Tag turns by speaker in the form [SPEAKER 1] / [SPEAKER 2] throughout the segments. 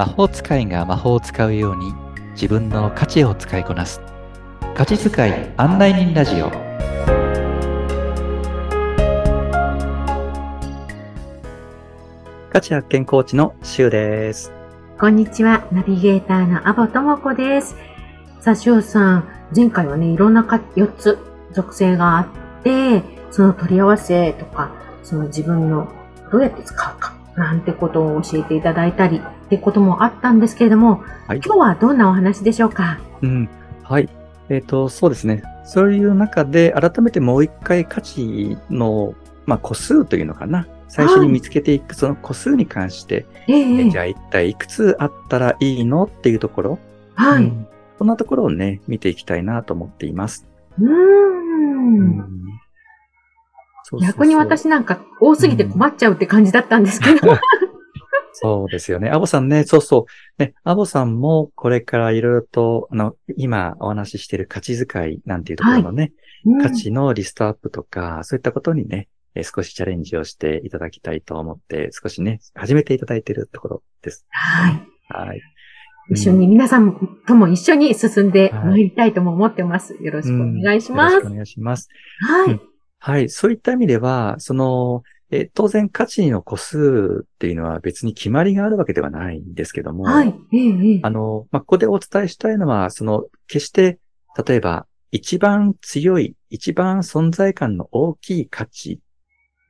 [SPEAKER 1] 魔法使いが魔法を使うように自分の価値を使いこなす。価値使い案内人ラジオ。価値発見コーチのシュウです。
[SPEAKER 2] こんにちは。ナビゲーターのアボともこです。さあシュウさん前回はねいろんなか4つ属性があってその取り合わせとかその自分のどうやって使うか。なんてことを教えていただいたりってこともあったんですけれども、はい、今日はどんなお話でしょうか？
[SPEAKER 1] うん。はい。えっ、ー、と、そうですね。そういう中で改めてもう一回価値の、まあ、個数というのかな？最初に見つけていくその個数に関して、はい、えじゃあ一体いくつあったらいいの？っていうところ。はい。うん、こんなところをね、見ていきたいなと思っています。うん。
[SPEAKER 2] 逆に私なんか多すぎて困っちゃうって感じだったんですけど。
[SPEAKER 1] そうですよね。アボさんね、そうそう。ね、アボさんもこれからいろいろと、あの、今お話ししている価値遣いなんていうところのね、はいうん、価値のリストアップとか、そういったことにね、え少しチャレンジをしていただきたいと思って、少しね、始めていただいているところです。
[SPEAKER 2] はい。はい。一緒に、皆さんとも一緒に進んで参りたいとも思ってます。よろしくお願いします。よろしく
[SPEAKER 1] お願いします。はい。はい。そういった意味では、その、え当然価値の個数っていうのは別に決まりがあるわけではないんですけども、はい。ええ、あの、まあ、ここでお伝えしたいのは、その、決して、例えば、一番強い、一番存在感の大きい価値、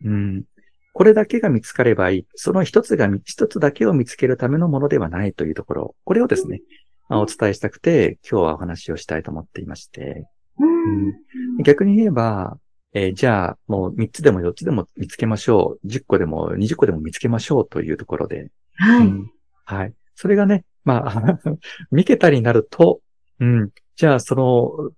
[SPEAKER 1] うん、これだけが見つかればいい。その一つが、一つだけを見つけるためのものではないというところ、これをですね、まあ、お伝えしたくて、今日はお話をしたいと思っていまして、うん、逆に言えば、えー、じゃあ、もう3つでも4つでも見つけましょう。10個でも20個でも見つけましょうというところで。はい。うん、はい。それがね、まあ、見けたりなると、うん。じゃあ、その、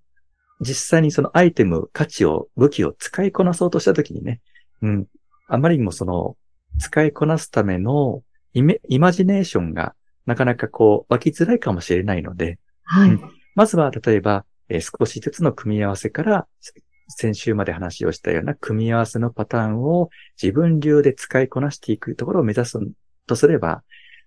[SPEAKER 1] 実際にそのアイテム、価値を、武器を使いこなそうとしたときにね、うん。あまりにもその、使いこなすためのイメ、イマジネーションがなかなかこう、湧きづらいかもしれないので、はい。うん、まずは、例えば、えー、少しずつの組み合わせから先週まで話をしたような組み合わせのパターンを自分流で使いこなしていくところを目指すとすれば、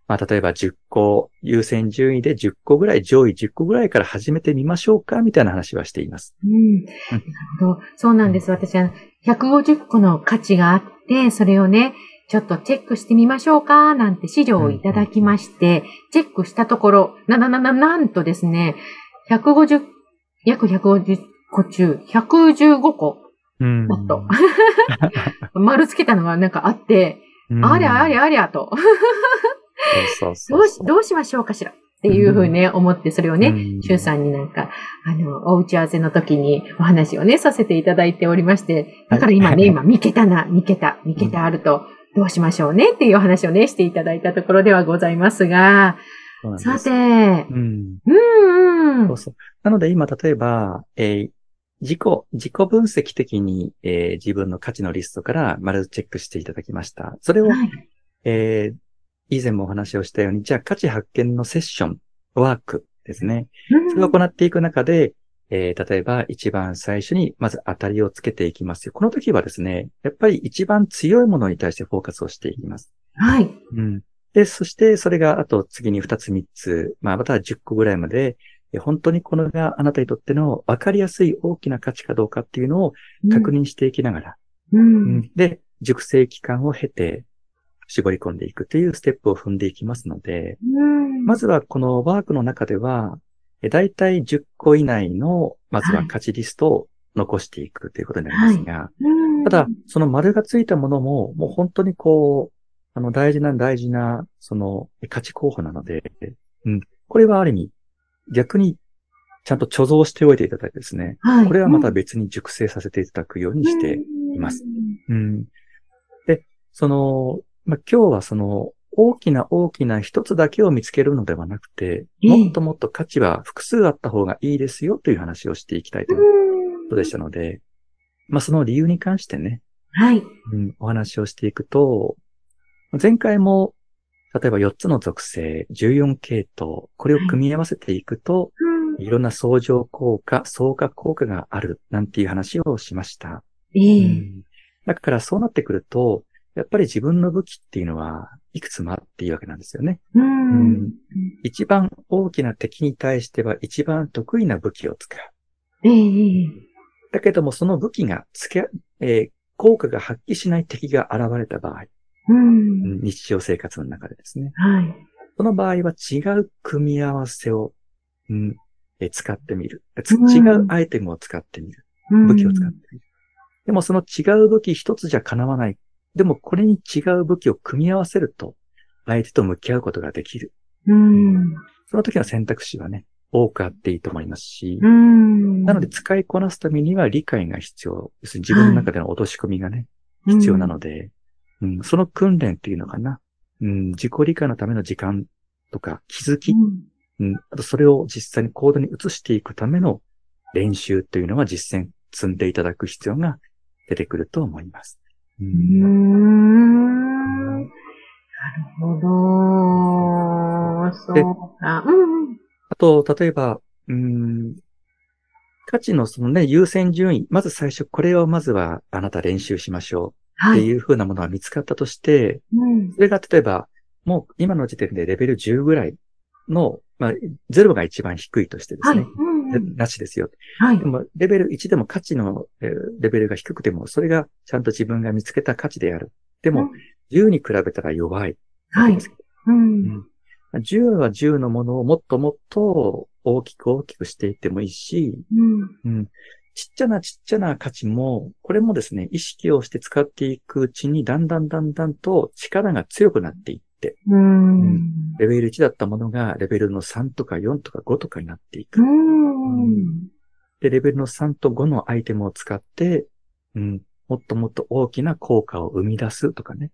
[SPEAKER 1] まあ、例えば10個、優先順位で10個ぐらい、上位10個ぐらいから始めてみましょうか、みたいな話はしています。うん。
[SPEAKER 2] なるほど。そうなんです。私は150個の価値があって、それをね、ちょっとチェックしてみましょうか、なんて資料をいただきまして、チェックしたところ、な、な、な、な、なんとですね、150、約150個中115個だと。丸つけたのがなんかあって、ありゃありゃありゃと。どうし、どうしましょうかしらっていうふうにね、思って、それをね、シュウさんになんか、あの、お打ち合わせの時にお話をね、させていただいておりまして、だから今ね、今、見けたな、見けた、見けたあると、どうしましょうねっていうお話をね、していただいたところではございますが、さて、うん。
[SPEAKER 1] うんうん。そうそう。なので今、例えば、えー、自己、自己分析的に、えー、自分の価値のリストから丸チェックしていただきました。それを、はい、えー、以前もお話をしたように、じゃあ価値発見のセッション、ワークですね。それを行っていく中で、えー、例えば一番最初にまず当たりをつけていきますよ。この時はですね、やっぱり一番強いものに対してフォーカスをしていきます。はい。うん。で、そしてそれがあと次に2つ3つ、まあまたは10個ぐらいまで、本当にこのがあなたにとっての分かりやすい大きな価値かどうかっていうのを確認していきながら、うん、で、熟成期間を経て絞り込んでいくというステップを踏んでいきますので、うん、まずはこのワークの中では、だいたい10個以内の、まずは価値リストを残していくということになりますが、はい、ただ、その丸がついたものも、もう本当にこう、あの、大事な大事な、その、価値候補なので、うん。これはある意味、逆にちゃんと貯蔵しておいていただいてですね、はい、これはまた別に熟成させていただくようにしています。うん、で、その、まあ、今日はその大きな大きな一つだけを見つけるのではなくて、もっともっと価値は複数あった方がいいですよという話をしていきたいということでしたので、まあ、その理由に関してね、はい。うん、お話をしていくと、前回も例えば4つの属性、14系統、これを組み合わせていくと、はい、いろんな相乗効果、相加効果がある、なんていう話をしました。えー、うん、だからそうなってくると、やっぱり自分の武器っていうのはいくつもあっていいわけなんですよね。うん
[SPEAKER 2] ん。
[SPEAKER 1] 一番大きな敵に対しては一番得意な武器を使う。
[SPEAKER 2] ええ
[SPEAKER 1] だけどもその武器がつけ、えー効果が発揮しない敵が現れた場合、
[SPEAKER 2] うん。
[SPEAKER 1] うん日常生活の中でですね。
[SPEAKER 2] はい。
[SPEAKER 1] その場合は違う組み合わせを、うんえー使ってみる。違うアイテムを使ってみる。武器を使ってみる。でもその違う武器一つじゃ叶わない。でもこれに違う武器を組み合わせると、相手と向き合うことができる。
[SPEAKER 2] うん。
[SPEAKER 1] その時の選択肢はね、多くあっていいと思いますし、
[SPEAKER 2] うん。
[SPEAKER 1] なので使いこなすためには理解が必要。要するに自分の中での落とし込みがね、
[SPEAKER 2] うん、
[SPEAKER 1] 必要なので、うん、その訓練っていうのかな。うん、自己理解のための時間とか気づき、
[SPEAKER 2] うん
[SPEAKER 1] うん、あとそれを実際に行動に移していくための練習というのは実践積んでいただく必要が出てくると思います。う
[SPEAKER 2] うーん。なるほど。そうか。うんうん。
[SPEAKER 1] あと、例えば、うん、価値のそのね、優先順位、まず最初、これをまずはあなた練習しましょう
[SPEAKER 2] はい。
[SPEAKER 1] っていう風なものが見つかったとして、
[SPEAKER 2] うん。
[SPEAKER 1] それが例えば、もう今の時点でレベル10ぐらいの、まあ、0が一番低いとしてです
[SPEAKER 2] はい。
[SPEAKER 1] ね、
[SPEAKER 2] うんうん
[SPEAKER 1] なしですよ。
[SPEAKER 2] はい
[SPEAKER 1] で。も、レベル1でも価値のえーレベルが低くても、それがちゃんと自分が見つけた価値である。でも、10に比べたら弱い。
[SPEAKER 2] はい。うん。
[SPEAKER 1] うん10は10のものをもっともっと大きく大きくしていってもいいし、
[SPEAKER 2] うん。
[SPEAKER 1] うん、ちっちゃなちっちゃな価値も、これもですね、意識をして使っていくうちに、だんだんだんだんと力が強くなっていって、
[SPEAKER 2] うん。
[SPEAKER 1] レベル1だったものがレベルの3とか4とか5とかになっていく。
[SPEAKER 2] うん。
[SPEAKER 1] で、レベルの3と5のアイテムを使って、うん、もっともっと大きな効果を生み出すとかね。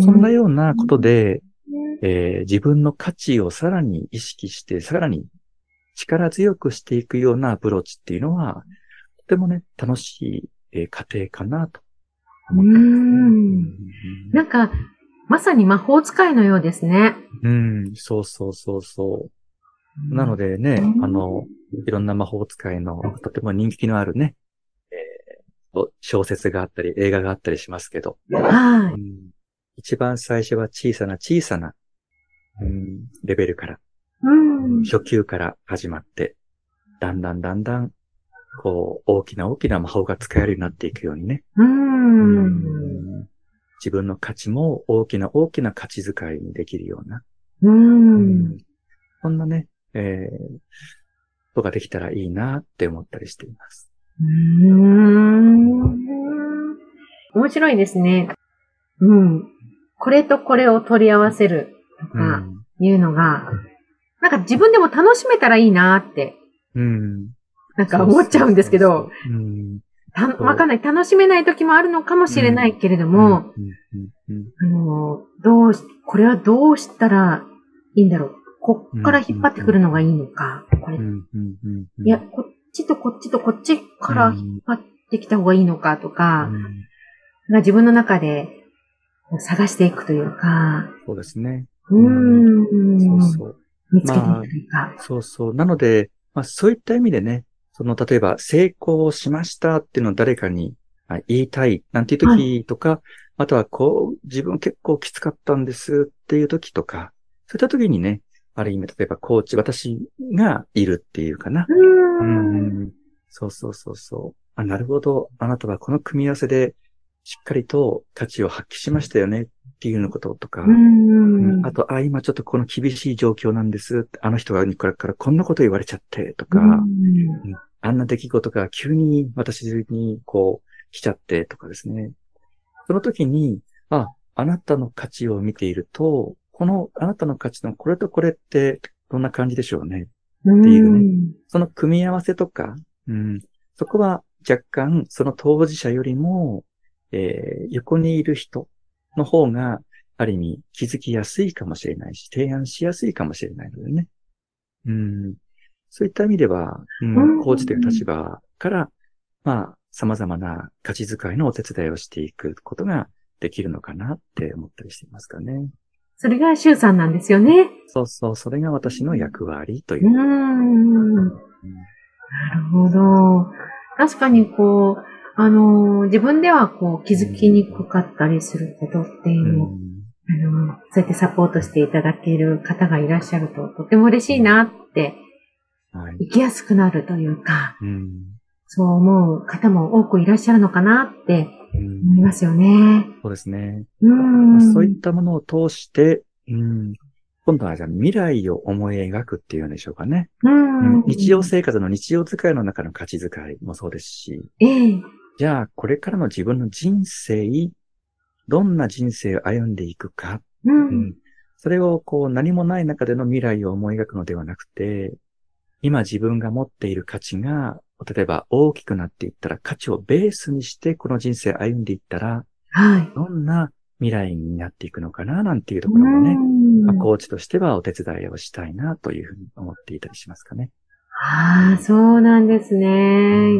[SPEAKER 1] そんなようなことで、えー自分の価値をさらに意識して、さらに力強くしていくようなアプローチっていうのは、とてもね、楽しい、えー過程かなと思ってますね。
[SPEAKER 2] うんなんか、まさに魔法使いのようですね。
[SPEAKER 1] うん、うんそうそうそうそう。なのでね、
[SPEAKER 2] うん
[SPEAKER 1] あの、いろんな魔法使いのとても人気のあるね、えー小説があったり、映画があったりしますけど、
[SPEAKER 2] はい。
[SPEAKER 1] うん一番最初は小さな小さな、うん、レベルから、
[SPEAKER 2] うん。
[SPEAKER 1] 初級から始まって、だんだんだんだん、こう、大きな大きな魔法が使えるようになっていくようにね。
[SPEAKER 2] うん。
[SPEAKER 1] 自分の価値も大きな大きな価値遣いにできるような。
[SPEAKER 2] うん。
[SPEAKER 1] そんなね、えー、ことができたらいいなって思ったりしています。
[SPEAKER 2] うん。面白いですね。うん。これとこれを取り合わせると
[SPEAKER 1] う
[SPEAKER 2] か
[SPEAKER 1] ん。
[SPEAKER 2] いうのが、なんか自分でも楽しめたらいいなって、
[SPEAKER 1] うん。
[SPEAKER 2] なんか思っちゃうんですけど、
[SPEAKER 1] うん。
[SPEAKER 2] たわかんない。楽しめない時もあるのかもしれないけれども、あの、どうし、これはどうしたらいいんだろう。こっから引っ張ってくるのがいいのか。これ。いや、こっちとこっちとこっちから引っ張ってきた方がいいのかとか、
[SPEAKER 1] うん
[SPEAKER 2] が自分の中で探していくというか、
[SPEAKER 1] そうですね。
[SPEAKER 2] うーん、
[SPEAKER 1] そうそう。
[SPEAKER 2] 見つけていくというか。
[SPEAKER 1] そうそう。なので、まあそういった意味でね、その例えば成功しましたっていうのを誰かにあ言いたいなんていう時とか、あとはこう自分結構きつかったんですっていう時とか、そういった時にね、ある意味例えばコーチ、私がいるっていうかな。
[SPEAKER 2] う
[SPEAKER 1] んんそうそうそうそう。あ、なるほど。あなたはこの組み合わせでしっかりと価値を発揮しましたよねっていうようなこととか。あと、あ、今ちょっとこの厳しい状況なんです。あの人がこれからこんなこと言われちゃってとか、
[SPEAKER 2] うん
[SPEAKER 1] あんな出来事が急に私にこう来ちゃってとかですね。その時に、あ、あなたの価値を見ていると、このあなたの価値のこれとこれってどんな感じでしょうね。
[SPEAKER 2] って
[SPEAKER 1] いうねその組み合わせとか、うん、そこは若干その当事者よりも、えー横にいる人の方が、ある意味気づきやすいかもしれないし、提案しやすいかもしれないのでね。うん、そういった意味では、う
[SPEAKER 2] うん
[SPEAKER 1] ん、コーチという立場から、まあ、様々な価値遣いのお手伝いをしていくことができるのかなって思ったりしていますかね。
[SPEAKER 2] それがシュウさんなんですよね。
[SPEAKER 1] そうそう、それが私の役割というう。
[SPEAKER 2] ーん。なるほど。確かにこう、あのー自分ではこう気づきにくかったりすることっていうのあの、そうやってサポートしていただける方がいらっしゃると、とても嬉しいなって、
[SPEAKER 1] はい。
[SPEAKER 2] 生きやすくなるというか、
[SPEAKER 1] うん。
[SPEAKER 2] そう思う方も多くいらっしゃるのかなって
[SPEAKER 1] うん
[SPEAKER 2] 思いますよね。
[SPEAKER 1] そうですね。
[SPEAKER 2] う
[SPEAKER 1] まあ
[SPEAKER 2] ん。
[SPEAKER 1] そういったものを通して、うん、今度はじゃあ未来を思い描くっていうんでしょうかね。
[SPEAKER 2] うん
[SPEAKER 1] うん日常生活の日常使いの中の価値遣いもそうですし、
[SPEAKER 2] ええ。
[SPEAKER 1] じゃあこれからの自分の人生、どんな人生を歩んでいくか、
[SPEAKER 2] う。
[SPEAKER 1] うんん、それをこう何もない中での未来を思い描くのではなくて、今自分が持っている価値が、例えば大きくなっていったら価値をベースにしてこの人生を歩んでいったら、
[SPEAKER 2] はい。
[SPEAKER 1] どんな未来になっていくのかな、なんていうところもね、
[SPEAKER 2] うん
[SPEAKER 1] まあコーチとしてはお手伝いをしたいなというふうに思っていたりしますかね。
[SPEAKER 2] ああ、そうなんですね。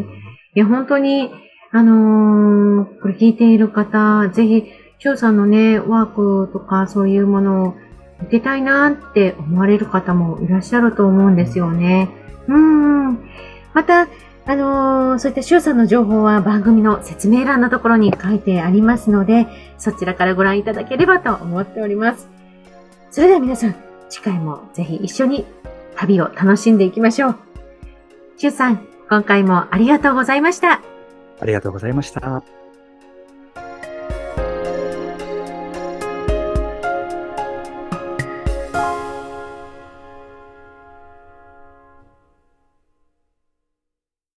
[SPEAKER 2] いや、本当に、あのーこれ聞いている方、ぜひ、翔さんのね、ワークとかそういうものを受けたいなって思われる方もいらっしゃると思うんですよね。うん。また、あのーそういった翔さんの情報は番組の説明欄のところに書いてありますので、そちらからご覧いただければと思っております。それでは皆さん、次回もぜひ一緒に旅を楽しんでいきましょう。シュウさん、今回もありがとうございました。
[SPEAKER 1] ありがとうございました。